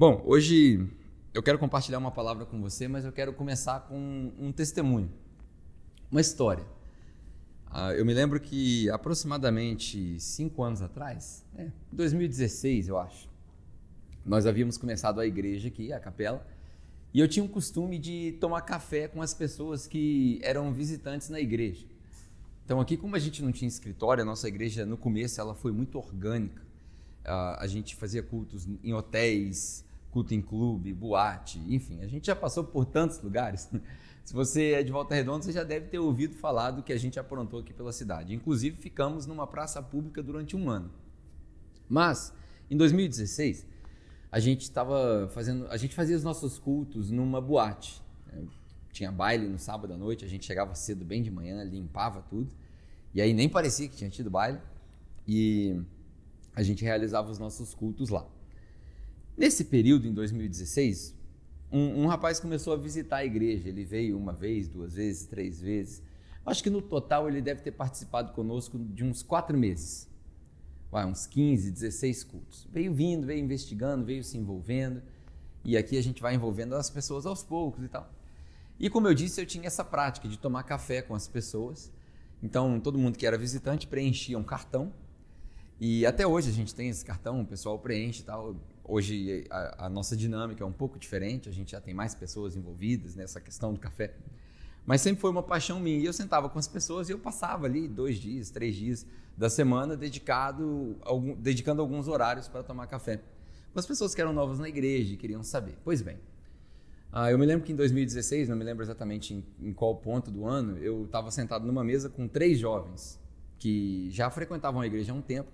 Bom, hoje eu quero compartilhar uma palavra com você, mas eu quero começar com um testemunho, uma história. Uh, eu me lembro que aproximadamente cinco anos atrás, né, 2016 eu acho, nós havíamos começado a igreja aqui, a capela, e eu tinha o costume de tomar café com as pessoas que eram visitantes na igreja. Então aqui, como a gente não tinha escritório, a nossa igreja no começo ela foi muito orgânica. Uh, a gente fazia cultos em hotéis, culto em clube, boate, enfim, a gente já passou por tantos lugares. Se você é de Volta Redonda, você já deve ter ouvido falar do que a gente aprontou aqui pela cidade. Inclusive, ficamos numa praça pública durante um ano. Mas, em 2016, a gente estava fazendo, a gente fazia os nossos cultos numa boate. Tinha baile no sábado à noite, a gente chegava cedo, bem de manhã, limpava tudo. E aí nem parecia que tinha tido baile. E a gente realizava os nossos cultos lá. Nesse período, em 2016, um, um, rapaz começou a visitar a igreja. Ele veio uma vez, duas vezes, três vezes. Acho que no total ele deve ter participado conosco de uns quatro meses. Vai, uns 15, 16 cultos. Veio vindo, veio investigando, veio se envolvendo. E aqui a gente vai envolvendo as pessoas aos poucos e tal. E como eu disse, eu tinha essa prática de tomar café com as pessoas. Então, todo mundo que era visitante preenchia um cartão. E até hoje a gente tem esse cartão, o pessoal preenche e tal. Hoje a, a, nossa dinâmica é um pouco diferente, a gente já tem mais pessoas envolvidas nessa questão do café. Mas sempre foi uma paixão minha. E eu sentava com as pessoas e eu passava ali dois dias, três dias da semana dedicado, algum, dedicando alguns horários para tomar café. Com as pessoas que eram novas na igreja e queriam saber. Pois bem, ah, eu me lembro que em 2016, não me lembro exatamente em, em qual ponto do ano, eu estava sentado numa mesa com três jovens que já frequentavam a igreja há um tempo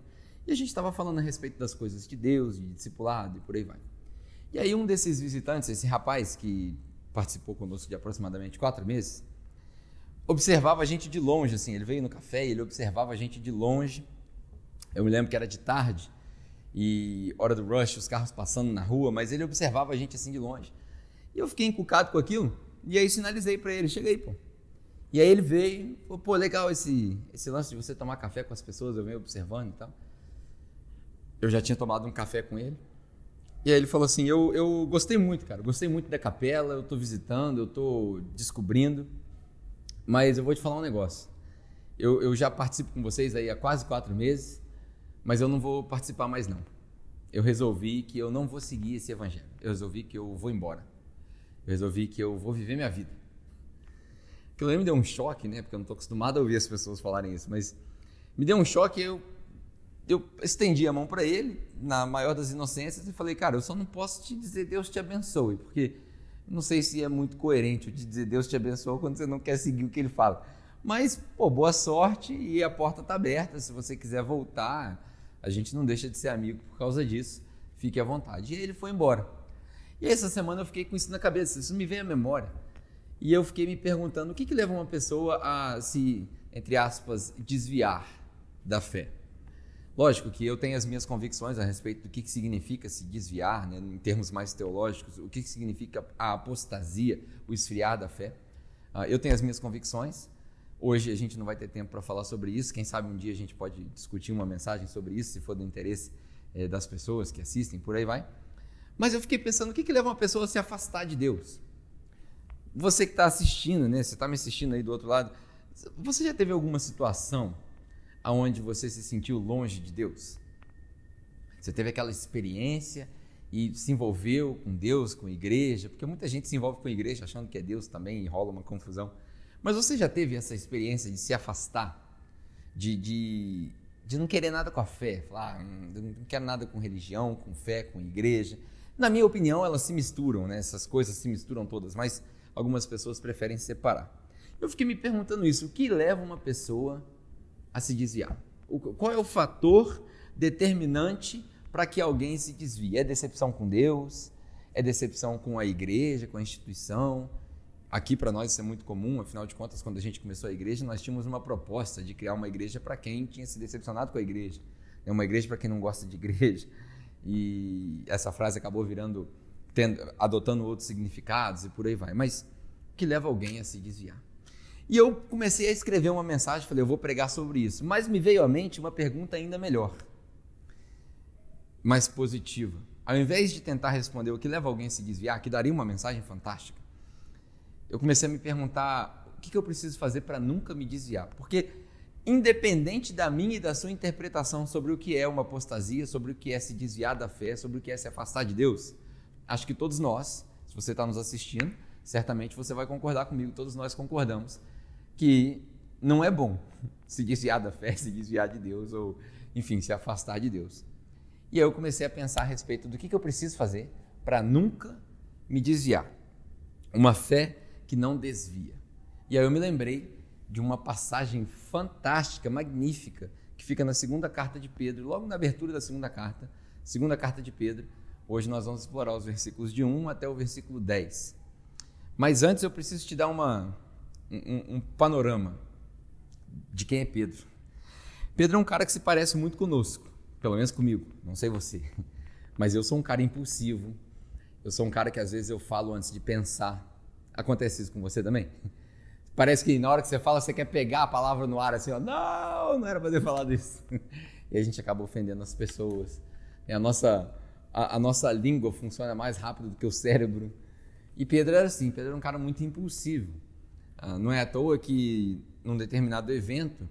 e a gente estava falando a respeito das coisas de Deus, de discipulado e por aí vai. E aí um desses visitantes, esse rapaz que participou conosco de aproximadamente quatro meses, observava a gente de longe, assim, ele veio no café e ele observava a gente de longe. Eu me lembro que era de tarde e hora do rush, os carros passando na rua, mas ele observava a gente assim de longe. E eu fiquei encucado com aquilo e aí sinalizei para ele, chega aí, pô. E aí ele veio, falou, pô, legal esse, esse lance de você tomar café com as pessoas, eu venho observando e tal eu já tinha tomado um café com ele. E aí ele falou assim: eu, eu gostei muito, cara, gostei muito da capela, eu estou visitando, eu estou descobrindo, mas eu vou te falar um negócio. Eu, eu já participo com vocês aí há quase quatro meses, mas eu não vou participar mais não. Eu resolvi que eu não vou seguir esse evangelho. Eu resolvi que eu vou embora. Eu resolvi que eu vou viver minha vida. Aquilo aí me deu um choque, né? Porque eu não estou acostumado a ouvir as pessoas falarem isso, mas me deu um choque. Eu eu estendi a mão para ele, na maior das inocências, e falei, cara, eu só não posso te dizer Deus te abençoe, porque não sei se é muito coerente te dizer Deus te abençoe quando você não quer seguir o que ele fala. Mas, pô, boa sorte e a porta está aberta. Se você quiser voltar, a gente não deixa de ser amigo por causa disso. Fique à vontade. E ele foi embora. E essa semana eu fiquei com isso na cabeça, isso me veio à memória. E eu fiquei me perguntando o que, que leva uma pessoa a se, entre aspas, desviar da fé. Lógico que eu tenho as minhas convicções a respeito do que, que significa se desviar, né, em termos mais teológicos, o que, que significa a apostasia, o esfriar da fé. Uh, eu tenho as minhas convicções. Hoje a gente não vai ter tempo para falar sobre isso. Quem sabe um dia a gente pode discutir uma mensagem sobre isso, se for do interesse eh, das pessoas que assistem, por aí vai. Mas eu fiquei pensando, o que, que leva uma pessoa a se afastar de Deus? Você que está assistindo, né? Você está me assistindo aí do outro lado. Você já teve alguma situação aonde você se sentiu longe de Deus? Você teve aquela experiência e se envolveu com Deus, com a igreja, porque muita gente se envolve com a igreja achando que é Deus também e rola uma confusão. Mas você já teve essa experiência de se afastar, de, de, de não querer nada com a fé, falar, ah, não quero nada com religião, com fé, com igreja. Na minha opinião, elas se misturam, né? essas coisas se misturam todas, mas algumas pessoas preferem separar. Eu fiquei me perguntando isso: o que leva uma pessoa a se desviar? Qual é o fator determinante para que alguém se desvie? É decepção com Deus? É decepção com a igreja, com a instituição? Aqui para nós isso é muito comum, afinal de contas, quando a gente começou a igreja, nós tínhamos uma proposta de criar uma igreja para quem tinha se decepcionado com a igreja. É uma igreja para quem não gosta de igreja. E essa frase acabou virando, tendo, adotando outros significados e por aí vai. Mas o que leva alguém a se desviar? E eu comecei a escrever uma mensagem, falei, eu vou pregar sobre isso. Mas me veio à mente uma pergunta ainda melhor, mais positiva. ao invés de tentar responder o que leva alguém a se desviar, que daria uma mensagem fantástica, eu comecei a me perguntar o que, que eu preciso fazer para nunca me desviar. Porque, independente da minha e da sua interpretação sobre o que é uma apostasia, sobre o que é se desviar da fé, sobre o que é se afastar de Deus, acho que todos nós, se você está nos assistindo, certamente você vai concordar comigo, todos nós concordamos, que não é bom se desviar da fé, se desviar de Deus, ou, enfim, se afastar de Deus. E aí eu comecei a pensar a respeito do que, que eu preciso fazer para nunca me desviar. Uma fé que não desvia. E aí eu me lembrei de uma passagem fantástica, magnífica, que fica na segunda carta de Pedro, logo na abertura da segunda carta, segunda carta de Pedro. Hoje nós vamos explorar os versículos de 1 até o versículo 10. Mas antes eu preciso te dar uma, um, um panorama de quem é Pedro. Pedro é um cara que se parece muito conosco, pelo menos comigo, não sei você. Mas eu sou um cara impulsivo, eu sou um cara que às vezes eu falo antes de pensar, Acontece isso com você também? Parece que na hora que você fala, você quer pegar a palavra no ar assim, ó, não, não era para ter falado isso. E a gente acaba ofendendo as pessoas. E a nossa, a, a, nossa língua funciona mais rápido do que o cérebro. E Pedro era assim, Pedro era um cara muito impulsivo. Ah, não é à toa que num determinado evento,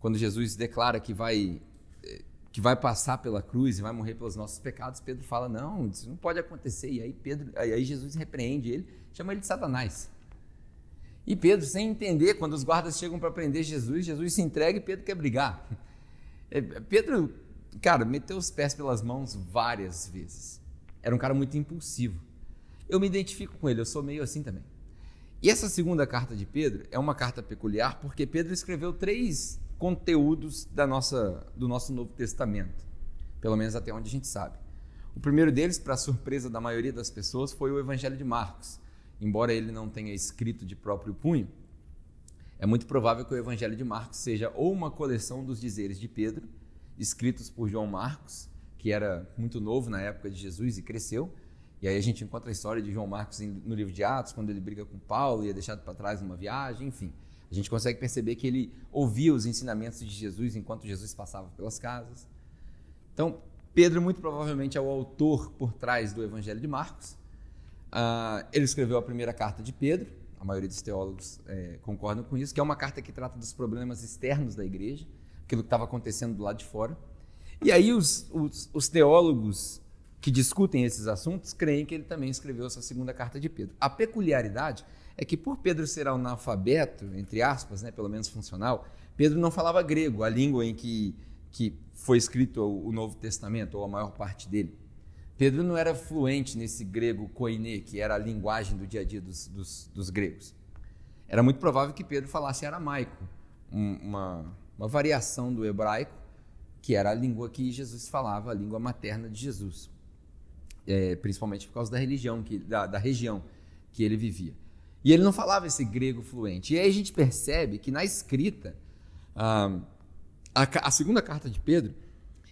quando Jesus declara que vai eh, que vai passar pela cruz e vai morrer pelos nossos pecados, Pedro fala: "Não, isso não pode acontecer". E aí Pedro, aí Jesus repreende ele chama ele de Satanás. E Pedro, sem entender, quando os guardas chegam para prender Jesus, Jesus se entrega e Pedro quer brigar. É, Pedro, cara, meteu os pés pelas mãos várias vezes. Era um cara muito impulsivo. Eu me identifico com ele, eu sou meio assim também. E essa segunda carta de Pedro é uma carta peculiar porque Pedro escreveu três conteúdos da nossa, do nosso Novo Testamento, pelo menos até onde a gente sabe. O primeiro deles, para surpresa da maioria das pessoas, foi o Evangelho de Marcos embora ele não tenha escrito de próprio punho, é muito provável que o Evangelho de Marcos seja ou uma coleção dos dizeres de Pedro, escritos por João Marcos, que era muito novo na época de Jesus e cresceu. E aí a gente encontra a história de João Marcos no livro de Atos, quando ele briga com Paulo e é deixado para trás numa viagem, enfim. A gente consegue perceber que ele ouvia os ensinamentos de Jesus enquanto Jesus passava pelas casas. Então, Pedro muito provavelmente é o autor por trás do Evangelho de Marcos. Uh, ele escreveu a primeira carta de Pedro, a maioria dos teólogos é, concordam com isso, que é uma carta que trata dos problemas externos da igreja, aquilo que estava acontecendo do lado de fora. E aí os, os, os, teólogos que discutem esses assuntos creem que ele também escreveu essa segunda carta de Pedro. A peculiaridade é que por Pedro ser analfabeto, entre aspas, né, pelo menos funcional, Pedro não falava grego, a língua em que, que foi escrito o Novo Testamento, ou a maior parte dele. Pedro não era fluente nesse grego koine, que era a linguagem do dia a dia dos, dos, dos gregos. Era muito provável que Pedro falasse aramaico, uma, uma variação do hebraico, que era a língua que Jesus falava, a língua materna de Jesus, é, principalmente por causa da religião, que, da, da região que ele vivia. E ele não falava esse grego fluente. E aí a gente percebe que na escrita, ah, a, a segunda carta de Pedro,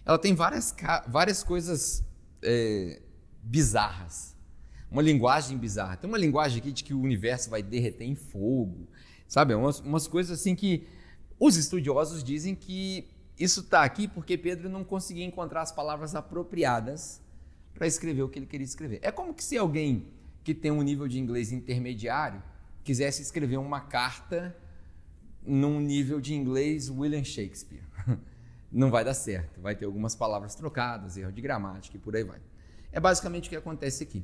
ela tem várias, várias coisas é, bizarras. Uma linguagem bizarra. Tem uma linguagem aqui de que o universo vai derreter em fogo, sabe? Umas, umas coisas assim que os estudiosos dizem que isso está aqui porque Pedro não conseguia encontrar as palavras apropriadas para escrever o que ele queria escrever. É como que se alguém que tem um nível de inglês intermediário quisesse escrever uma carta num nível de inglês William Shakespeare. não vai dar certo. Vai ter algumas palavras trocadas, erro de gramática e por aí vai. É basicamente o que acontece aqui.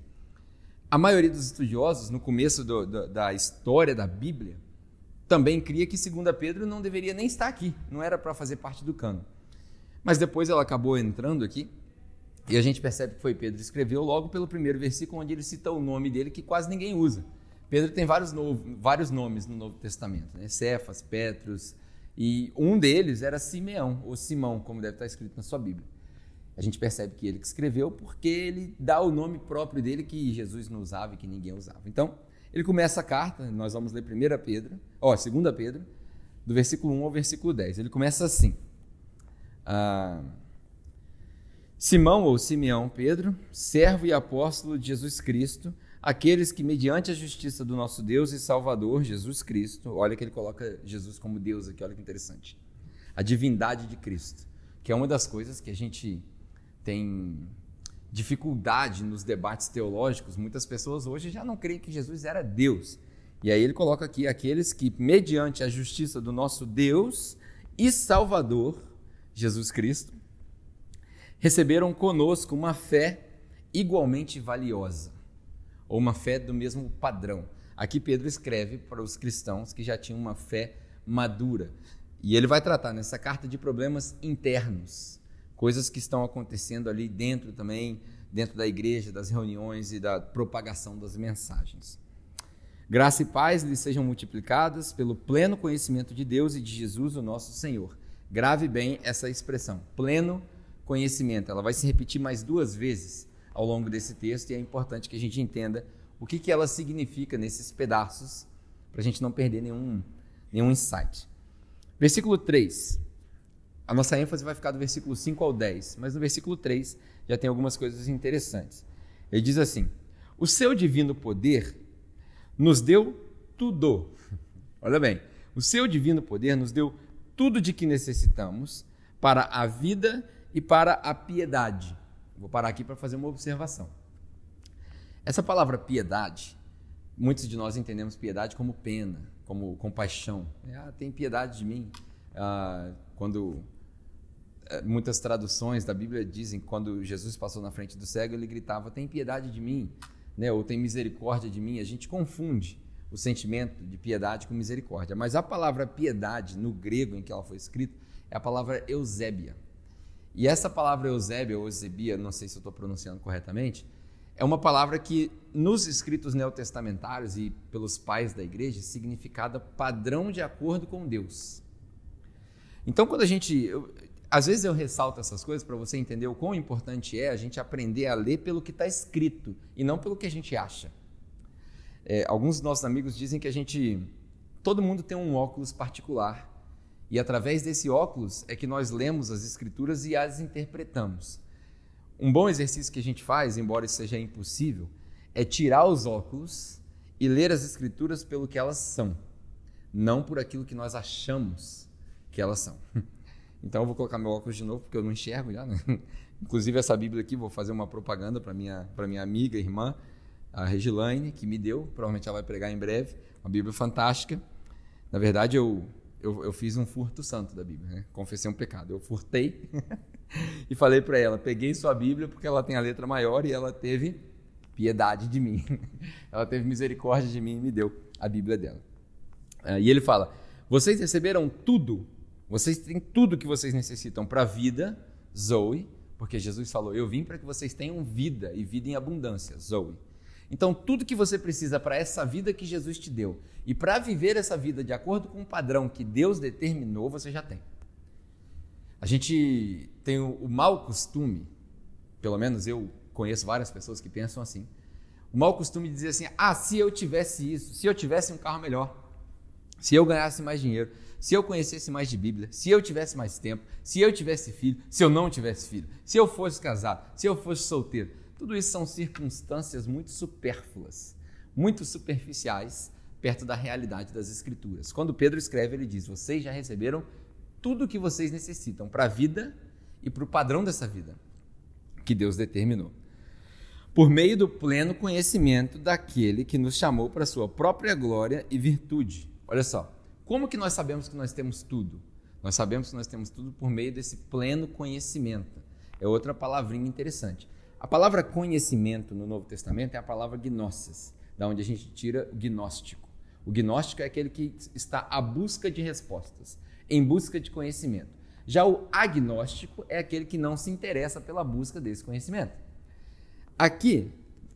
A maioria dos estudiosos, no começo do, do, da história da Bíblia, também cria que 2 Pedro não deveria nem estar aqui, não era para fazer parte do cano. Mas depois ela acabou entrando aqui, e a gente percebe que foi Pedro que escreveu logo pelo primeiro versículo, onde ele cita o nome dele que quase ninguém usa. Pedro tem vários, novo, vários nomes no Novo Testamento, né? Cefas, Petros, e um deles era Simeão, ou Simão, como deve estar escrito na sua Bíblia. A gente percebe que ele que escreveu porque ele dá o nome próprio dele que Jesus não usava e que ninguém usava. Então, ele começa a carta, nós vamos ler 1 Pedro, ó, 2 Pedro, do versículo 1 ao versículo 10. Ele começa assim: ah, Simão ou Simeão Pedro, servo e apóstolo de Jesus Cristo, aqueles que, mediante a justiça do nosso Deus e Salvador, Jesus Cristo, olha que ele coloca Jesus como Deus aqui, olha que interessante. A divindade de Cristo, que é uma das coisas que a gente tem dificuldade nos debates teológicos, muitas pessoas hoje já não creem que Jesus era Deus. E aí ele coloca aqui aqueles que, mediante a justiça do nosso Deus e Salvador, Jesus Cristo, receberam conosco uma fé igualmente valiosa, ou uma fé do mesmo padrão. Aqui Pedro escreve para os cristãos que já tinham uma fé madura. E ele vai tratar nessa carta de problemas internos, coisas que estão acontecendo ali dentro também, dentro da igreja, das reuniões e da propagação das mensagens. Graça e paz lhes sejam multiplicadas pelo pleno conhecimento de Deus e de Jesus, o nosso Senhor. Grave bem essa expressão, pleno conhecimento. Ela vai se repetir mais duas vezes ao longo desse texto e é importante que a gente entenda o que, que ela significa nesses pedaços para a gente não perder nenhum, nenhum insight. Versículo 3. A nossa ênfase vai ficar do versículo 5 ao 10, mas no versículo 3 já tem algumas coisas interessantes. Ele diz assim: O seu divino poder nos deu tudo. Olha bem, o seu divino poder nos deu tudo de que necessitamos para a vida e para a piedade. Vou parar aqui para fazer uma observação. Essa palavra piedade, muitos de nós entendemos piedade como pena, como compaixão. Ah, tem piedade de mim. Ah, quando eh, muitas traduções da Bíblia dizem quando Jesus passou na frente do cego, ele gritava: "Tem piedade de mim", né? Ou "Tem misericórdia de mim". A gente confunde o sentimento de piedade com misericórdia, mas a palavra piedade no grego em que ela foi escrita é a palavra eusébia. E essa palavra Eusébia ou Eusebia, não sei se eu estou pronunciando corretamente, é uma palavra que nos escritos neotestamentários e pelos pais da igreja significada padrão de acordo com Deus. Então, quando a gente. Eu, às vezes eu ressalto essas coisas para você entender o quão importante é a gente aprender a ler pelo que está escrito e não pelo que a gente acha. É, alguns dos nossos amigos dizem que a gente. Todo mundo tem um óculos particular e através desse óculos é que nós lemos as escrituras e as interpretamos. Um bom exercício que a gente faz, embora isso seja impossível, é tirar os óculos e ler as escrituras pelo que elas são, não por aquilo que nós achamos que elas são. Então eu vou colocar meu óculos de novo porque eu não enxergo já. Né? Inclusive essa Bíblia aqui, vou fazer uma propaganda para minha para minha amiga, irmã, a Regilaine, que me deu. Provavelmente ela vai pregar em breve. Uma Bíblia fantástica. Na verdade eu eu, eu fiz um furto santo da Bíblia, né? confessei um pecado. Eu furtei e falei para ela: peguei sua Bíblia porque ela tem a letra maior e ela teve piedade de mim. ela teve misericórdia de mim e me deu a Bíblia dela. Uh, e ele fala: vocês receberam tudo, vocês têm tudo que vocês necessitam para a vida, Zoe, porque Jesus falou: eu vim para que vocês tenham vida e vida em abundância, Zoe. Então, tudo que você precisa para essa vida que Jesus te deu e para viver essa vida de acordo com o padrão que Deus determinou, você já tem. A gente tem o, o mau costume, pelo menos eu conheço várias pessoas que pensam assim, o mau costume de dizer assim: ah, se eu tivesse isso, se eu tivesse um carro melhor, se eu ganhasse mais dinheiro, se eu conhecesse mais de Bíblia, se eu tivesse mais tempo, se eu tivesse filho, se eu não tivesse filho, se eu fosse casado, se eu fosse solteiro. Tudo isso são circunstâncias muito supérfluas, muito superficiais perto da realidade das Escrituras. Quando Pedro escreve, ele diz: Vocês já receberam tudo o que vocês necessitam para a vida e para o padrão dessa vida que Deus determinou. Por meio do pleno conhecimento daquele que nos chamou para a sua própria glória e virtude. Olha só, como que nós sabemos que nós temos tudo? Nós sabemos que nós temos tudo por meio desse pleno conhecimento. É outra palavrinha interessante. A palavra conhecimento no Novo Testamento é a palavra gnosis, da onde a gente tira o gnóstico. O gnóstico é aquele que está à busca de respostas, em busca de conhecimento. Já o agnóstico é aquele que não se interessa pela busca desse conhecimento. Aqui,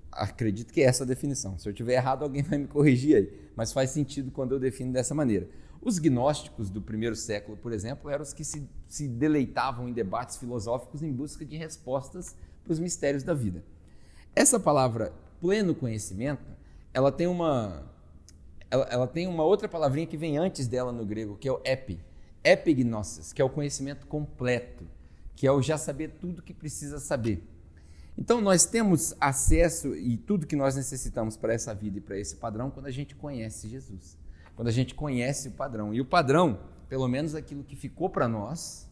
acredito que é essa a definição. Se eu tiver errado, alguém vai me corrigir aí, mas faz sentido quando eu defino dessa maneira. Os gnósticos do primeiro século, por exemplo, eram os que se, se deleitavam em debates filosóficos em busca de respostas para os mistérios da vida. Essa palavra pleno conhecimento, ela tem uma ela, ela, tem uma outra palavrinha que vem antes dela no grego, que é o epi, epignosis, que é o conhecimento completo, que é o já saber tudo que precisa saber. Então nós temos acesso e tudo que nós necessitamos para essa vida e para esse padrão quando a gente conhece Jesus. Quando a gente conhece o padrão. E o padrão, pelo menos aquilo que ficou para nós,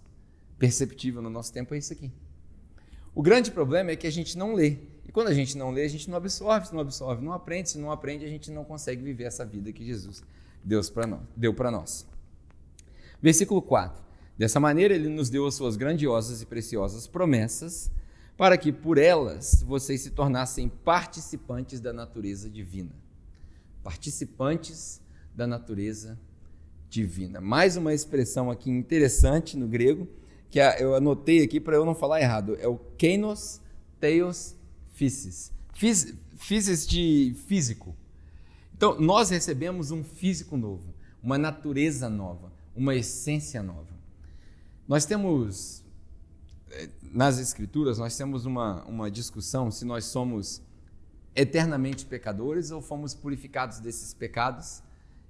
perceptível no nosso tempo, é isso aqui. O grande problema é que a gente não lê. E quando a gente não lê, a gente não absorve, se não absorve, não aprende, se não aprende, a gente não consegue viver essa vida que Jesus deu para nós. Versículo 4. Dessa maneira, ele nos deu as suas grandiosas e preciosas promessas, para que por elas vocês se tornassem participantes da natureza divina. Participantes da natureza divina. Mais uma expressão aqui interessante no grego, que eu anotei aqui para eu não falar errado. É o kainos theos physis. Physis de físico. Então, nós recebemos um físico novo, uma natureza nova, uma essência nova. Nós temos, eh, nas Escrituras, nós temos uma, uma discussão se nós somos eternamente pecadores ou fomos purificados desses pecados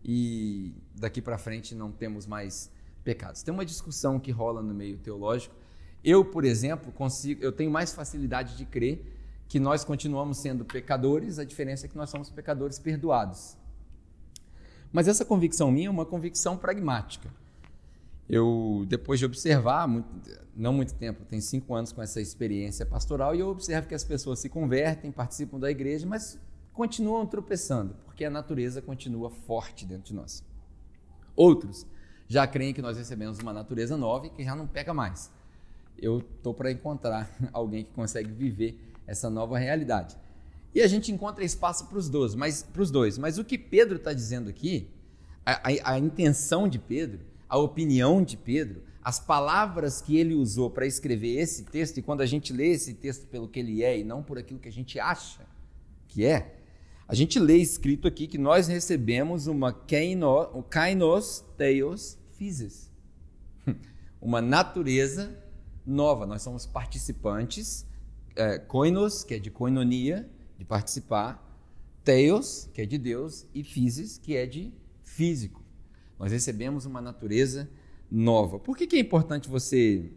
e daqui para frente não temos mais pecados. Tem uma discussão que rola no meio teológico. Eu, por exemplo, consigo, eu tenho mais facilidade de crer que nós continuamos sendo pecadores, a diferença é que nós somos pecadores perdoados. Mas essa convicção minha é uma convicção pragmática. Eu, depois de observar, muito, não muito tempo, tem cinco anos com essa experiência pastoral, e eu observo que as pessoas se convertem, participam da igreja, mas continuam tropeçando, porque a natureza continua forte dentro de nós. Outros já creem que nós recebemos uma natureza nova e que já não peca mais. Eu estou para encontrar alguém que consegue viver essa nova realidade. E a gente encontra espaço para os dois, mas para os dois. Mas o que Pedro está dizendo aqui, a, a, a intenção de Pedro, a opinião de Pedro, as palavras que ele usou para escrever esse texto, e quando a gente lê esse texto pelo que ele é e não por aquilo que a gente acha que é, a gente lê escrito aqui que nós recebemos uma kainos theos physis, uma natureza nova. Nós somos participantes, é, koinos, que é de koinonia, de participar, theos, que é de Deus, e physis, que é de físico. Nós recebemos uma natureza nova. Por que, que é importante você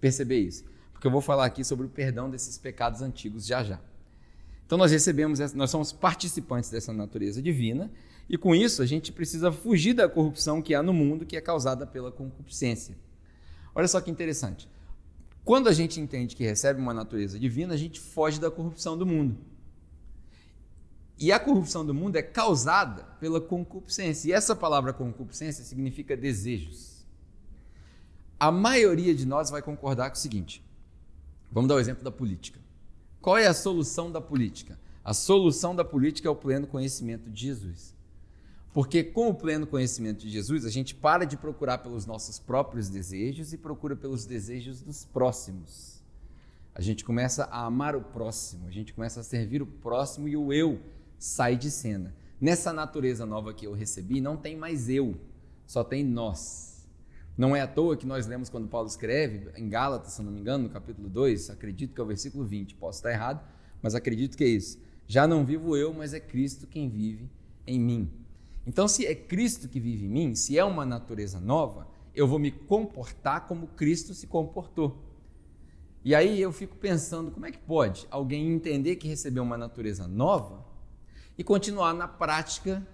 perceber isso? Porque eu vou falar aqui sobre o perdão desses pecados antigos já já. Então nós recebemos, nós somos participantes dessa natureza divina e com isso a gente precisa fugir da corrupção que há no mundo, que é causada pela concupiscência. Olha só que interessante. Quando a gente entende que recebe uma natureza divina, a gente foge da corrupção do mundo. E a corrupção do mundo é causada pela concupiscência. E essa palavra concupiscência significa desejos. A maioria de nós vai concordar com o seguinte: vamos dar o exemplo da política. Qual é a solução da política? A solução da política é o pleno conhecimento de Jesus. Porque com o pleno conhecimento de Jesus, a gente para de procurar pelos nossos próprios desejos e procura pelos desejos dos próximos. A gente começa a amar o próximo, a gente começa a servir o próximo e o eu sai de cena. Nessa natureza nova que eu recebi, não tem mais eu, só tem nós. Não é à toa que nós lemos quando Paulo escreve, em Gálatas, se não me engano, no capítulo 2, acredito que é o versículo 20, posso estar errado, mas acredito que é isso. Já não vivo eu, mas é Cristo quem vive em mim. Então, se é Cristo que vive em mim, se é uma natureza nova, eu vou me comportar como Cristo se comportou. E aí eu fico pensando, como é que pode alguém entender que recebeu uma natureza nova e continuar na prática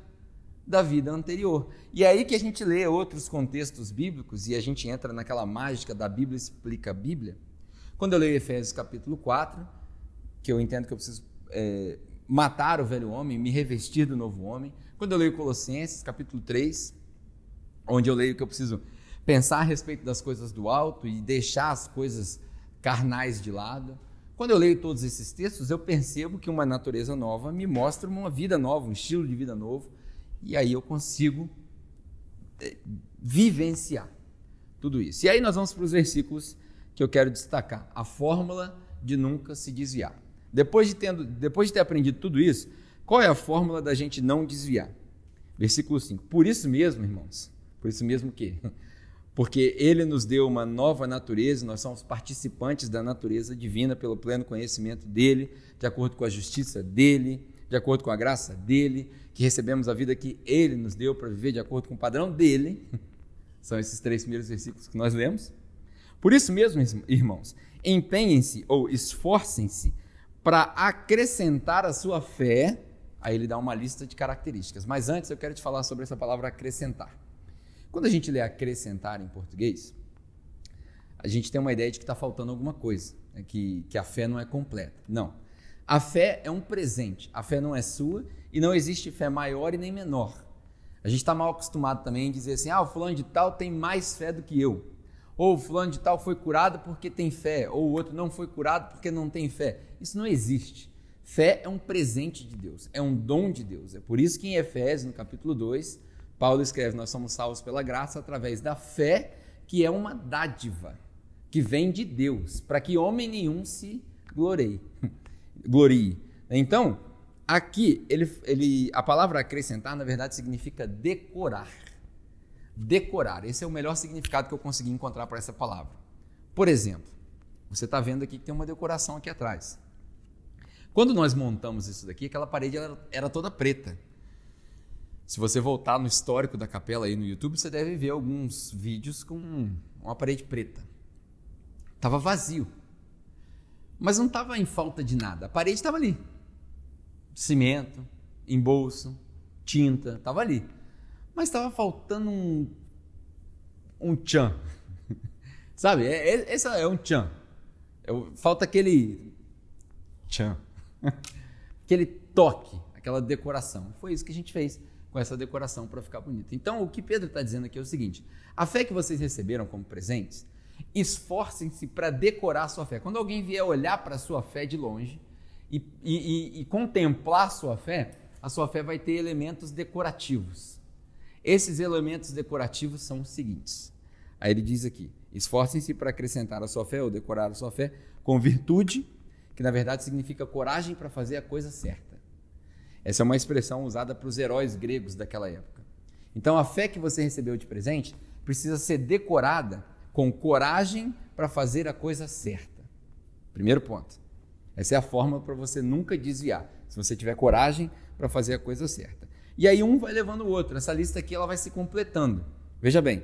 da vida anterior. E é aí que a gente lê outros contextos bíblicos e a gente entra naquela mágica da Bíblia explica a Bíblia. Quando eu leio Efésios capítulo 4, que eu entendo que eu preciso é, matar o velho homem, me revestir do novo homem. Quando eu leio Colossenses capítulo 3, onde eu leio que eu preciso pensar a respeito das coisas do alto e deixar as coisas carnais de lado. Quando eu leio todos esses textos, eu percebo que uma natureza nova me mostra uma vida nova, um estilo de vida novo, e aí eu consigo eh, vivenciar tudo isso. E aí nós vamos para os versículos que eu quero destacar. A fórmula de nunca se desviar. Depois de, tendo, depois de ter aprendido tudo isso, qual é a fórmula da gente não desviar? Versículo 5. Por isso mesmo, irmãos, por isso mesmo que? Porque ele nos deu uma nova natureza, nós somos participantes da natureza divina pelo pleno conhecimento dele, de acordo com a justiça dele, de acordo com a graça dele, que recebemos a vida que ele nos deu para viver de acordo com o padrão dele. São esses três primeiros versículos que nós lemos. Por isso mesmo, irmãos, empenhem-se ou esforcem-se para acrescentar a sua fé. Aí ele dá uma lista de características. Mas antes eu quero te falar sobre essa palavra acrescentar. Quando a gente lê acrescentar em português, a gente tem uma ideia de que está faltando alguma coisa. né, que, que a fé não é completa. Não. A fé é um presente. A fé não é sua e não existe fé maior e nem menor. A gente está mal acostumado também em dizer assim: ah, o fulano de tal tem mais fé do que eu. Ou o fulano de tal foi curado porque tem fé. Ou o outro não foi curado porque não tem fé. Isso não existe. Fé é um presente de Deus, é um dom de Deus. É por isso que em Efésios, no capítulo 2, Paulo escreve: Nós somos salvos pela graça através da fé, que é uma dádiva, que vem de Deus, para que homem nenhum se glorie. glorie. Então, aqui, ele, ele, a palavra acrescentar, na verdade, significa decorar. Decorar. Esse é o melhor significado que eu consegui encontrar para essa palavra. Por exemplo, você está vendo aqui que tem uma decoração aqui atrás. Quando nós montamos isso daqui, aquela parede era, era toda preta. Se você voltar no histórico da capela aí no YouTube, você deve ver alguns vídeos com uma parede preta. Tava vazio. Mas não estava em falta de nada. A parede estava ali. Cimento, embolso, tinta, estava ali. Mas estava faltando um um tchan. Sabe? É, é, esse é um tchan. É, falta aquele tchan. aquele toque, aquela decoração. Foi isso que a gente fez com essa decoração para ficar bonita. Então, o que Pedro está dizendo aqui é o seguinte: a fé que vocês receberam como presentes, esforcem-se para decorar sua fé. Quando alguém vier olhar para a sua fé de longe e, e, e, e contemplar sua fé, a sua fé vai ter elementos decorativos. Esses elementos decorativos são os seguintes. Aí ele diz aqui: esforcem-se para acrescentar a sua fé ou decorar a sua fé com virtude, que na verdade significa coragem para fazer a coisa certa. Essa é uma expressão usada para os heróis gregos daquela época. Então a fé que você recebeu de presente precisa ser decorada com coragem para fazer a coisa certa. Primeiro ponto. Essa é a forma para você nunca desviar. Se você tiver coragem para fazer a coisa certa. E aí um vai levando o outro. Essa lista aqui ela vai se completando. Veja bem.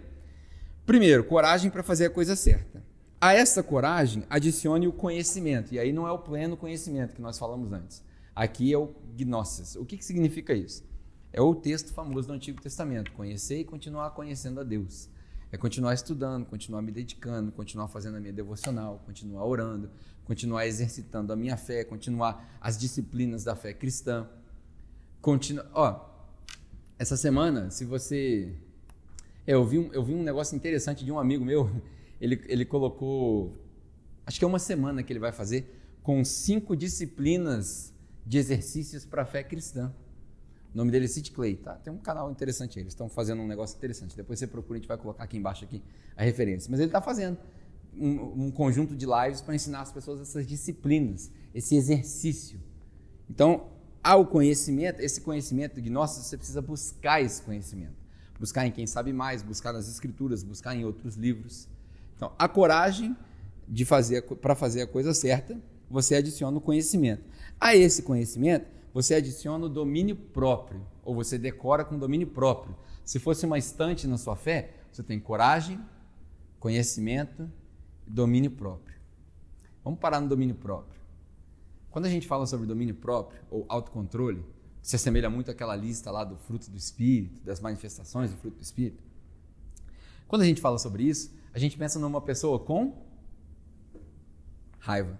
Primeiro, coragem para fazer a coisa certa. A essa coragem, adicione o conhecimento. E aí não é o pleno conhecimento que nós falamos antes. Aqui é o gnosis. O que, que significa isso? É o texto famoso do Antigo Testamento: conhecer e continuar conhecendo a Deus. É continuar estudando, continuar me dedicando, continuar fazendo a minha devocional, continuar orando, continuar exercitando a minha fé, continuar as disciplinas da fé cristã. Continua, ó, essa semana, se você é, eu vi, um, eu vi um negócio interessante de um amigo meu ele, ele colocou, acho que é uma semana que ele vai fazer, com cinco disciplinas de exercícios para a fé cristã. O nome dele é City Clay, tá? Tem um canal interessante aí, eles estão fazendo um negócio interessante. Depois você procura, a gente vai colocar aqui embaixo aqui a referência. Mas ele está fazendo um, um, conjunto de lives para ensinar as pessoas essas disciplinas, esse exercício. Então, ao conhecimento, esse conhecimento de nós, você precisa buscar esse conhecimento. Buscar em quem sabe mais, buscar nas escrituras, buscar em outros livros. Então, a coragem de fazer para fazer a coisa certa, você adiciona o conhecimento. A esse conhecimento, você adiciona o domínio próprio, ou você decora com domínio próprio. Se fosse uma estante na sua fé, você tem coragem, conhecimento e domínio próprio. Vamos parar no domínio próprio. Quando a gente fala sobre domínio próprio ou autocontrole, se assemelha muito àquela lista lá do fruto do Espírito, das manifestações do fruto do Espírito. Quando a gente fala sobre isso, a gente pensa numa pessoa com raiva.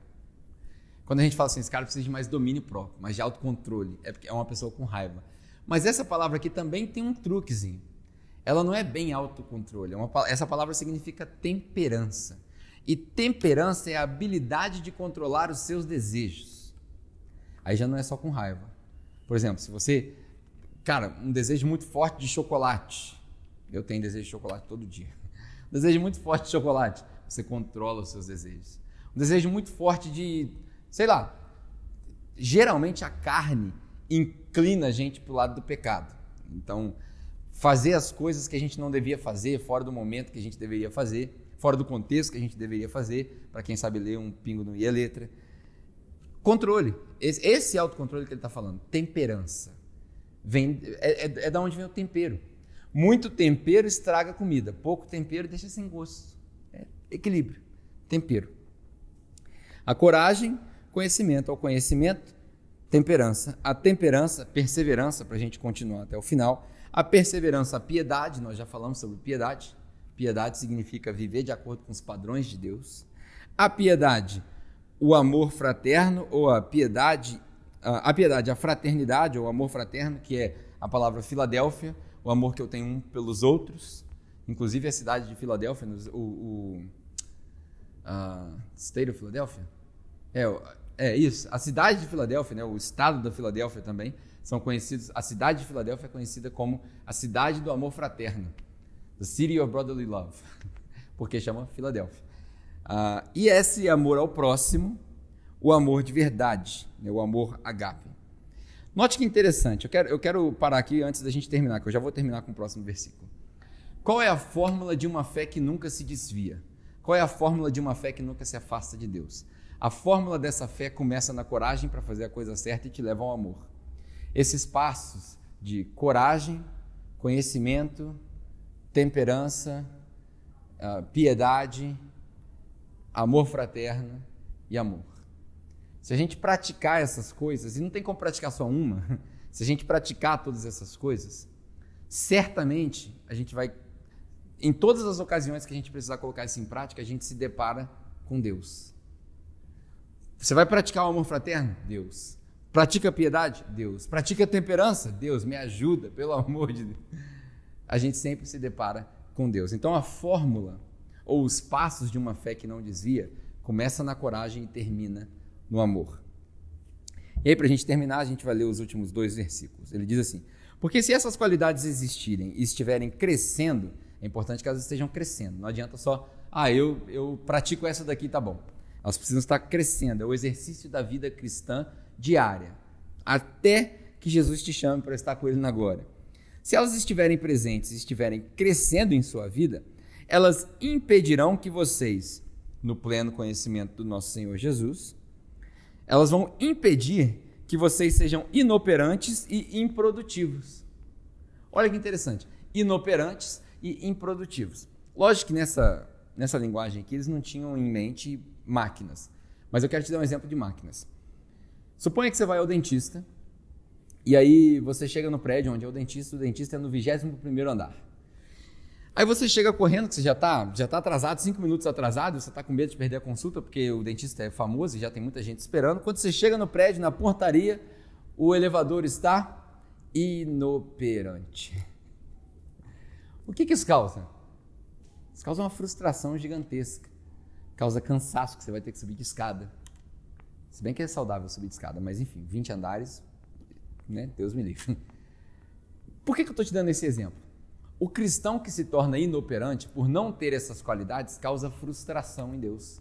Quando a gente fala assim, esse cara precisa de mais domínio próprio, mais de autocontrole, é porque é uma pessoa com raiva. Mas essa palavra aqui também tem um truquezinho. Ela não é bem autocontrole. É uma, essa palavra significa temperança. E temperança é a habilidade de controlar os seus desejos. Aí já não é só com raiva. Por exemplo, se você, cara, um desejo muito forte de chocolate. Eu tenho desejo de chocolate todo dia desejo muito forte de chocolate, você controla os seus desejos. Um desejo muito forte de, sei lá, geralmente a carne inclina a gente para o lado do pecado. Então, fazer as coisas que a gente não devia fazer, fora do momento que a gente deveria fazer, fora do contexto que a gente deveria fazer, para quem sabe ler um pingo no I a letra. Controle. Esse, esse autocontrole que ele está falando, temperança. Vem, é, é, é da onde vem o tempero. Muito tempero estraga a comida, pouco tempero deixa sem gosto. É equilíbrio, tempero. A coragem, conhecimento. Ao conhecimento, temperança. A temperança, perseverança, para a gente continuar até o final. A perseverança, a piedade, nós já falamos sobre piedade. Piedade significa viver de acordo com os padrões de Deus. A piedade, o amor fraterno ou a piedade, a, piedade, a fraternidade ou amor fraterno, que é a palavra Filadélfia, o amor que eu tenho um pelos outros, inclusive a cidade de Filadélfia, o, o uh, State of Philadelphia, é, é isso, a cidade de Filadélfia, né, o estado da Filadélfia também, são conhecidos, a cidade de Filadélfia é conhecida como a cidade do amor fraterno, the city of brotherly love, porque chama Filadélfia. Uh, e esse amor ao próximo, o amor de verdade, né, o amor agape. Note que interessante, eu quero, eu quero parar aqui antes da gente terminar, que eu já vou terminar com o próximo versículo. Qual é a fórmula de uma fé que nunca se desvia? Qual é a fórmula de uma fé que nunca se afasta de Deus? A fórmula dessa fé começa na coragem para fazer a coisa certa e te leva ao amor. Esses passos de coragem, conhecimento, temperança, ah, piedade, amor fraterno e amor. Se a gente praticar essas coisas, e não tem como praticar só uma, se a gente praticar todas essas coisas, certamente a gente vai, em todas as ocasiões que a gente precisar colocar isso em prática, a gente se depara com Deus. Você vai praticar o amor fraterno? Deus. Pratica a piedade? Deus. Pratica a temperança? Deus, me ajuda, pelo amor de Deus. A gente sempre se depara com Deus. Então a fórmula ou os passos de uma fé que não desvia começa na coragem e termina no amor. E aí, para a gente terminar, a gente vai ler os últimos dois versículos. Ele diz assim: Porque se essas qualidades existirem e estiverem crescendo, é importante que elas estejam crescendo. Não adianta só, ah, eu, eu pratico essa daqui, tá bom. Elas precisam estar crescendo. É o exercício da vida cristã diária, até que Jesus te chame para estar com Ele na glória. Se elas estiverem presentes e estiverem crescendo em sua vida, elas impedirão que vocês, no pleno conhecimento do nosso Senhor Jesus, elas vão impedir que vocês sejam inoperantes e improdutivos. Olha que interessante. Inoperantes e improdutivos. Lógico que nessa, nessa linguagem aqui eles não tinham em mente máquinas. Mas eu quero te dar um exemplo de máquinas. Suponha que você vai ao dentista e aí você chega no prédio onde é o dentista, o dentista é no 21º andar. Aí você chega correndo, que você já está já tá atrasado, cinco minutos atrasado, você está com medo de perder a consulta, porque o dentista é famoso e já tem muita gente esperando. Quando você chega no prédio, na portaria, o elevador está inoperante. O que, que isso causa? Isso causa uma frustração gigantesca. Causa cansaço, que você vai ter que subir de escada. Se bem que é saudável subir de escada, mas enfim, 20 andares, né? Deus me livre. Por que, que eu estou te dando esse exemplo? O cristão que se torna inoperante por não ter essas qualidades causa frustração em Deus.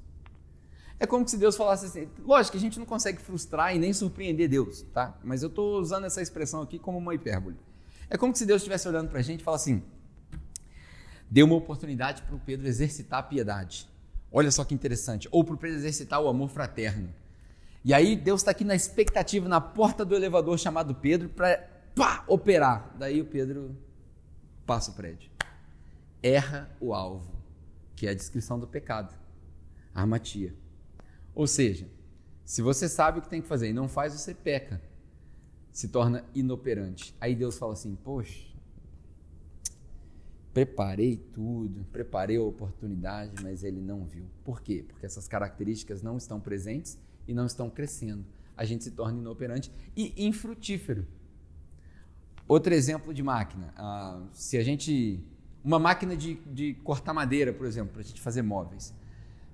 É como se Deus falasse assim, lógico que a gente não consegue frustrar e nem surpreender Deus, tá? Mas eu estou usando essa expressão aqui como uma hipérbole. É como se Deus estivesse olhando para a gente e falasse assim, deu uma oportunidade para o Pedro exercitar a piedade. Olha só que interessante. Ou para exercitar o amor fraterno. E aí Deus está aqui na expectativa, na porta do elevador chamado Pedro, para operar. Daí o Pedro passa o prédio. Erra o alvo, que é a descrição do pecado, a armatia. Ou seja, se você sabe o que tem que fazer e não faz, você peca. Se torna inoperante. Aí Deus fala assim: Poxa, preparei tudo, preparei a oportunidade, mas ele não viu. Por quê? Porque essas características não estão presentes e não estão crescendo. A gente se torna inoperante e infrutífero. Outro exemplo de máquina. Ah, se a gente. Uma máquina de, de cortar madeira, por exemplo, para a gente fazer móveis.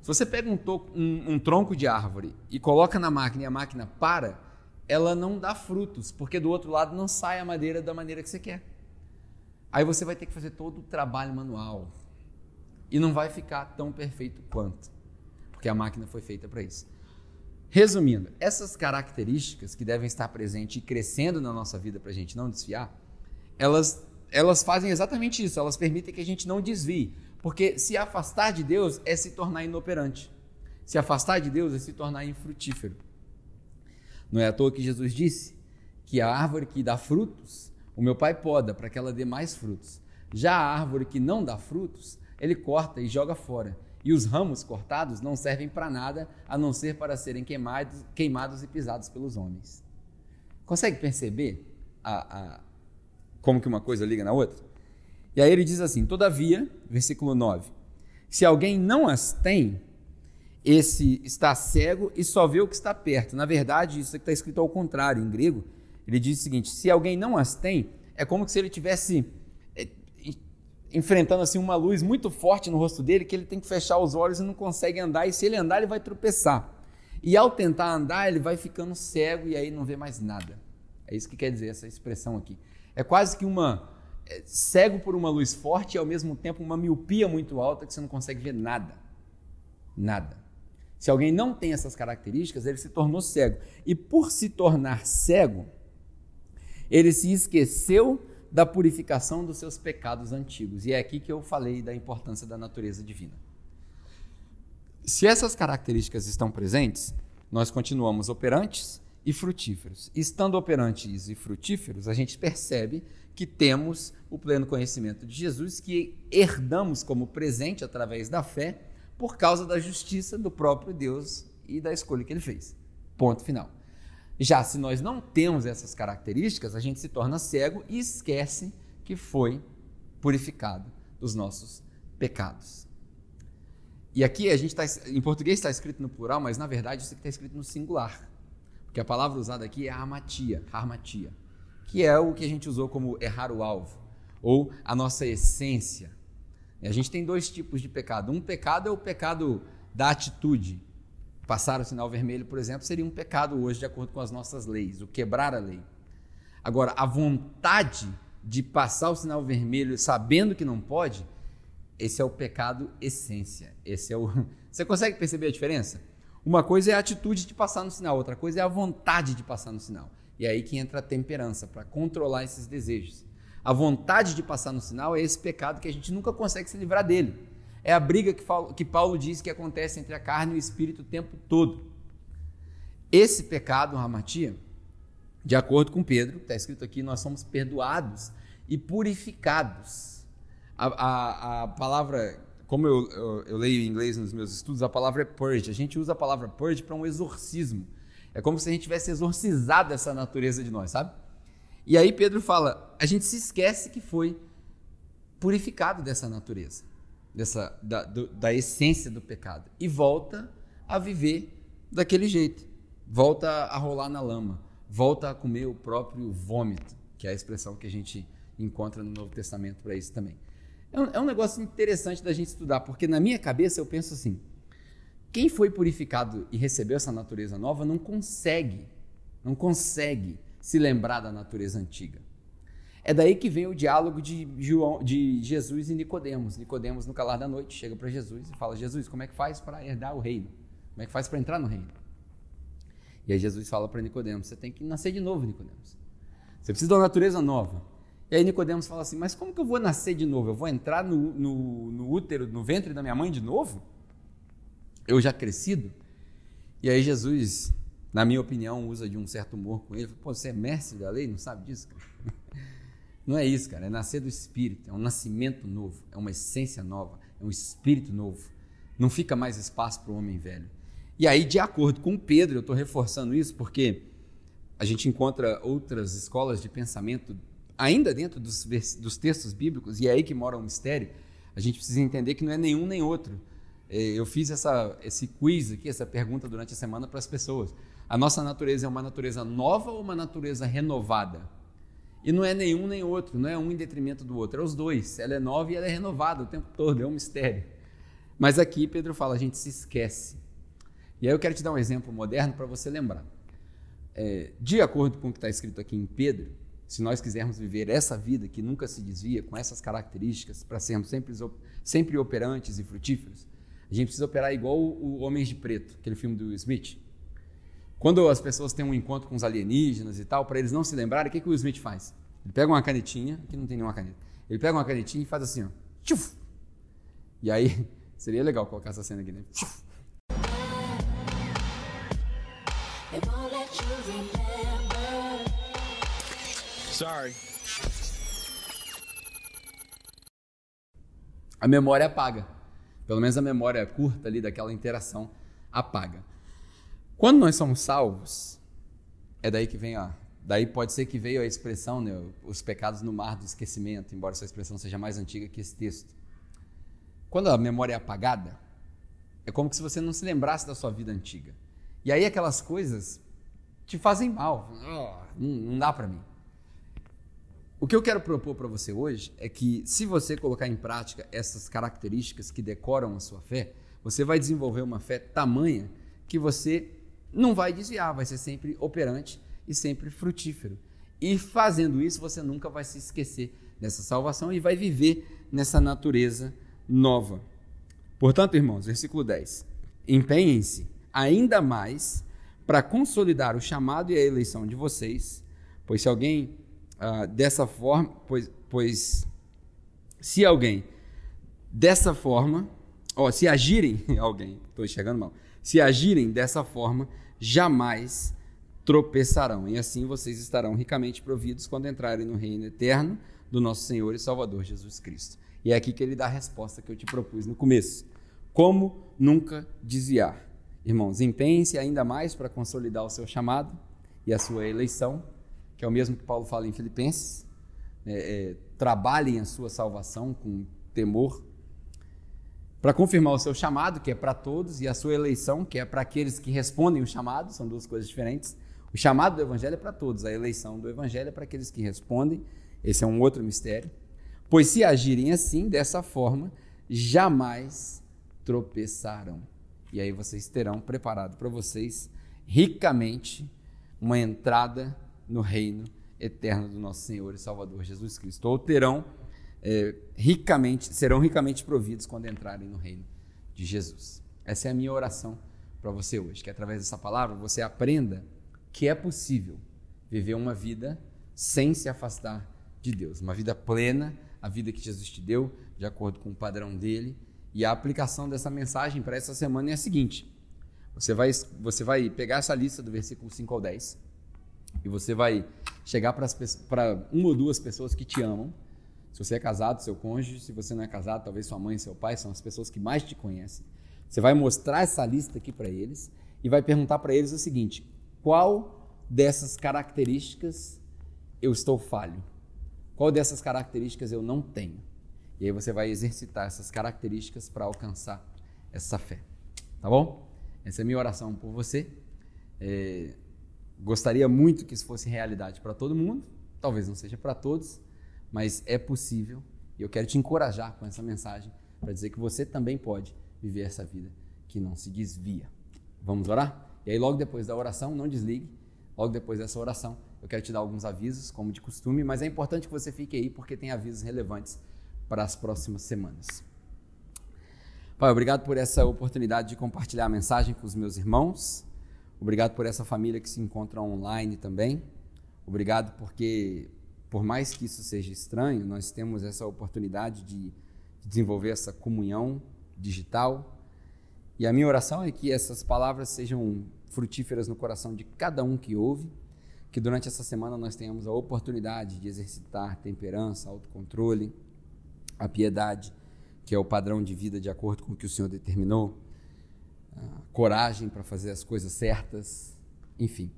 Se você pega um, um, um tronco de árvore e coloca na máquina e a máquina para, ela não dá frutos, porque do outro lado não sai a madeira da maneira que você quer. Aí você vai ter que fazer todo o trabalho manual. E não vai ficar tão perfeito quanto, porque a máquina foi feita para isso. Resumindo, essas características que devem estar presentes e crescendo na nossa vida para a gente não desviar, elas, elas fazem exatamente isso, elas permitem que a gente não desvie. Porque se afastar de Deus é se tornar inoperante. Se afastar de Deus é se tornar infrutífero. Não é à toa que Jesus disse que a árvore que dá frutos, o meu pai poda para que ela dê mais frutos. Já a árvore que não dá frutos, ele corta e joga fora e os ramos cortados não servem para nada a não ser para serem queimados, queimados e pisados pelos homens. Consegue perceber a, a, como que uma coisa liga na outra? E aí ele diz assim: Todavia, versículo 9: Se alguém não as tem, esse está cego e só vê o que está perto. Na verdade, isso aqui está escrito ao contrário, em grego. Ele diz o seguinte: se alguém não as tem, é como se ele tivesse é, enfrentando assim uma luz muito forte no rosto dele, que ele tem que fechar os olhos e não consegue andar. E se ele andar, ele vai tropeçar. E ao tentar andar, ele vai ficando cego e aí não vê mais nada. É isso que quer dizer essa expressão aqui. É quase que uma é, cego por uma luz forte e ao mesmo tempo uma miopia muito alta que você não consegue ver nada. Nada. Se alguém não tem essas características, ele se tornou cego. E por se tornar cego, ele se esqueceu da purificação dos seus pecados antigos. E é aqui que eu falei da importância da natureza divina. Se essas características estão presentes, nós continuamos operantes e frutíferos. Estando operantes e frutíferos, a gente percebe que temos o pleno conhecimento de Jesus, que herdamos como presente através da fé por causa da justiça do próprio Deus e da escolha que ele fez. Ponto final. Já se nós não temos essas características, a gente se torna cego e esquece que foi purificado dos nossos pecados. E aqui a gente está, em português está escrito no plural, mas na verdade isso aqui está escrito no singular. Porque a palavra usada aqui é armatia, armatia, que é o que a gente usou como errar o alvo, ou a nossa essência, a gente tem dois tipos de pecado. Um pecado é o pecado da atitude. Passar o sinal vermelho, por exemplo, seria um pecado hoje, de acordo com as nossas leis, o quebrar a lei. Agora, a vontade de passar o sinal vermelho sabendo que não pode, esse é o pecado essência. Esse é o. Você consegue perceber a diferença? Uma coisa é a atitude de passar no sinal, outra coisa é a vontade de passar no sinal. E é aí que entra a temperança, para controlar esses desejos. A vontade de passar no sinal é esse pecado que a gente nunca consegue se livrar dele. É a briga que, que Paulo diz que acontece entre a carne e o espírito o tempo todo. Esse pecado, Ramatia, de acordo com Pedro, está escrito aqui, nós somos perdoados e purificados. A, a, a palavra, como eu, eu, eu, leio em inglês nos meus estudos, a palavra é purge. A gente usa a palavra purge para um exorcismo. É como se a gente tivesse exorcizado essa natureza de nós, sabe? E aí Pedro fala: a gente se esquece que foi purificado dessa natureza, dessa da, do, da essência do pecado e volta a viver daquele jeito, volta a rolar na lama, volta a comer o próprio vômito, que é a expressão que a gente encontra no Novo Testamento para isso também. É um, é um negócio interessante da gente estudar, porque na minha cabeça eu penso assim: quem foi purificado e recebeu essa natureza nova não consegue, não consegue se lembrar da natureza antiga. É daí que vem o diálogo de, João, de Jesus e Nicodemos. Nicodemos, no calar da noite, chega para Jesus e fala: Jesus, como é que faz para herdar o reino? Como é que faz para entrar no reino? E aí Jesus fala para Nicodemos: Você tem que nascer de novo, Nicodemos. Você precisa de uma natureza nova. E aí Nicodemos fala assim: Mas como que eu vou nascer de novo? Eu vou entrar no, no, no útero, no ventre da minha mãe de novo? Eu já crescido? E aí Jesus na minha opinião, usa de um certo humor com ele. Pô, você é mestre da lei, não sabe disso? Cara? Não é isso, cara. É nascer do Espírito. É um nascimento novo. É uma essência nova. É um espírito novo. Não fica mais espaço para o homem velho. E aí, de acordo com Pedro, eu estou reforçando isso porque a gente encontra outras escolas de pensamento ainda dentro dos, dos textos bíblicos, e é aí que mora o mistério. A gente precisa entender que não é nenhum nem outro. É, eu fiz essa, esse quiz aqui, essa pergunta durante a semana para as pessoas. A nossa natureza é uma natureza nova ou uma natureza renovada? E não é nenhum nem outro, não é um em detrimento do outro, é os dois. Ela é nova e ela é renovada o tempo todo, é um mistério. Mas aqui Pedro fala, a gente se esquece. E aí eu quero te dar um exemplo moderno para você lembrar. É, de acordo com o que está escrito aqui em Pedro, se nós quisermos viver essa vida que nunca se desvia, com essas características, para sermos sempre, sempre operantes e frutíferos, a gente precisa operar igual o Homens de Preto, aquele filme do Smith. Quando as pessoas têm um encontro com os alienígenas e tal, para eles não se lembrarem, o que, que o Smith faz? Ele pega uma canetinha, aqui não tem nenhuma caneta, ele pega uma canetinha e faz assim, ó. Tchuf! E aí, seria legal colocar essa cena aqui, né? Tchuf! Sorry. A memória apaga. Pelo menos a memória curta ali daquela interação apaga. Quando nós somos salvos, é daí que vem a. Daí pode ser que veio a expressão, né, os pecados no mar do esquecimento, embora essa expressão seja mais antiga que esse texto. Quando a memória é apagada, É como se você não se lembrasse da sua vida antiga. E aí aquelas coisas te fazem mal. Oh, não, dá para mim. O que eu quero propor para você hoje é que, se você colocar em prática essas características que decoram a sua fé, você vai desenvolver uma fé tamanha que você não vai desviar, vai ser sempre operante e sempre frutífero. E fazendo isso, você nunca vai se esquecer dessa salvação e vai viver nessa natureza nova. Portanto, irmãos, versículo 10. Empenhem-se ainda mais para consolidar o chamado e a eleição de vocês, pois se alguém ah, dessa forma, pois, pois se alguém dessa forma, ó, se agirem, alguém, estou enxergando mal, se agirem dessa forma, jamais tropeçarão, e assim vocês estarão ricamente providos quando entrarem no reino eterno do nosso Senhor e Salvador Jesus Cristo. E é aqui que ele dá a resposta que eu te propus no começo. Como nunca desviar? Irmãos, empenhe-se ainda mais para consolidar o seu chamado e a sua eleição, que é o mesmo que Paulo fala em Filipenses. É, é, trabalhem a sua salvação com temor, para confirmar o seu chamado, que é para todos, e a sua eleição, que é para aqueles que respondem o chamado, são duas coisas diferentes. O chamado do Evangelho é para todos, a eleição do Evangelho é para aqueles que respondem. Esse é um outro mistério. Pois se agirem assim, dessa forma, jamais tropeçarão. E aí vocês terão preparado para vocês ricamente uma entrada no reino eterno do nosso Senhor e Salvador Jesus Cristo. Ou terão é, ricamente, serão ricamente providos quando entrarem no reino de Jesus. Essa é a minha oração para você hoje, que através dessa palavra você aprenda que é possível viver uma vida sem se afastar de Deus, uma vida plena, a vida que Jesus te deu, de acordo com o padrão dele. E a aplicação dessa mensagem para essa semana é a seguinte: você vai, você vai pegar essa lista do versículo 5 ao 10 e você vai chegar para uma ou duas pessoas que te amam. Se você é casado, seu cônjuge, se você não é casado, talvez sua mãe seu pai são as pessoas que mais te conhecem. Você vai mostrar essa lista aqui para eles e vai perguntar para eles o seguinte: qual dessas características eu estou falho? Qual dessas características eu não tenho? E aí você vai exercitar essas características para alcançar essa fé. Tá bom? Essa é a minha oração por você. É, gostaria muito que isso fosse realidade para todo mundo. Talvez não seja para todos, mas é possível. E eu quero te encorajar com essa mensagem para dizer que você também pode viver essa vida que não se desvia. Vamos orar? E aí, logo depois da oração, não desligue. Logo depois dessa oração, eu quero te dar alguns avisos, como de costume, mas é importante que você fique aí porque tem avisos relevantes para as próximas semanas. Pai, obrigado por essa oportunidade de compartilhar a mensagem com os meus irmãos. Obrigado por essa família que se encontra online também. Obrigado porque, por mais que isso seja estranho, nós temos essa oportunidade de desenvolver essa comunhão digital. E a minha oração é que essas palavras sejam frutíferas no coração de cada um que ouve que durante essa semana nós tenhamos a oportunidade de exercitar temperança, autocontrole, a piedade, que é o padrão de vida de acordo com o que o Senhor determinou, coragem para fazer as coisas certas, enfim,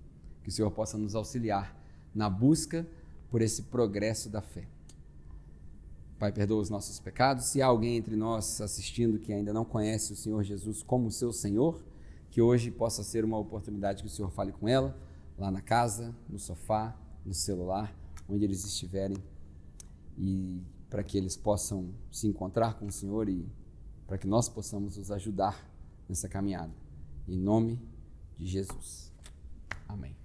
que o Senhor possa nos auxiliar na busca por esse progresso da fé. Pai, perdoa os nossos pecados. Se há alguém entre nós assistindo que ainda não conhece o Senhor Jesus como seu Senhor, que hoje possa ser uma oportunidade que o Senhor fale com ela lá na casa, no sofá, no celular, onde eles estiverem, e para que eles possam se encontrar com o Senhor e para que nós possamos os ajudar nessa caminhada. Em nome de Jesus. Amém.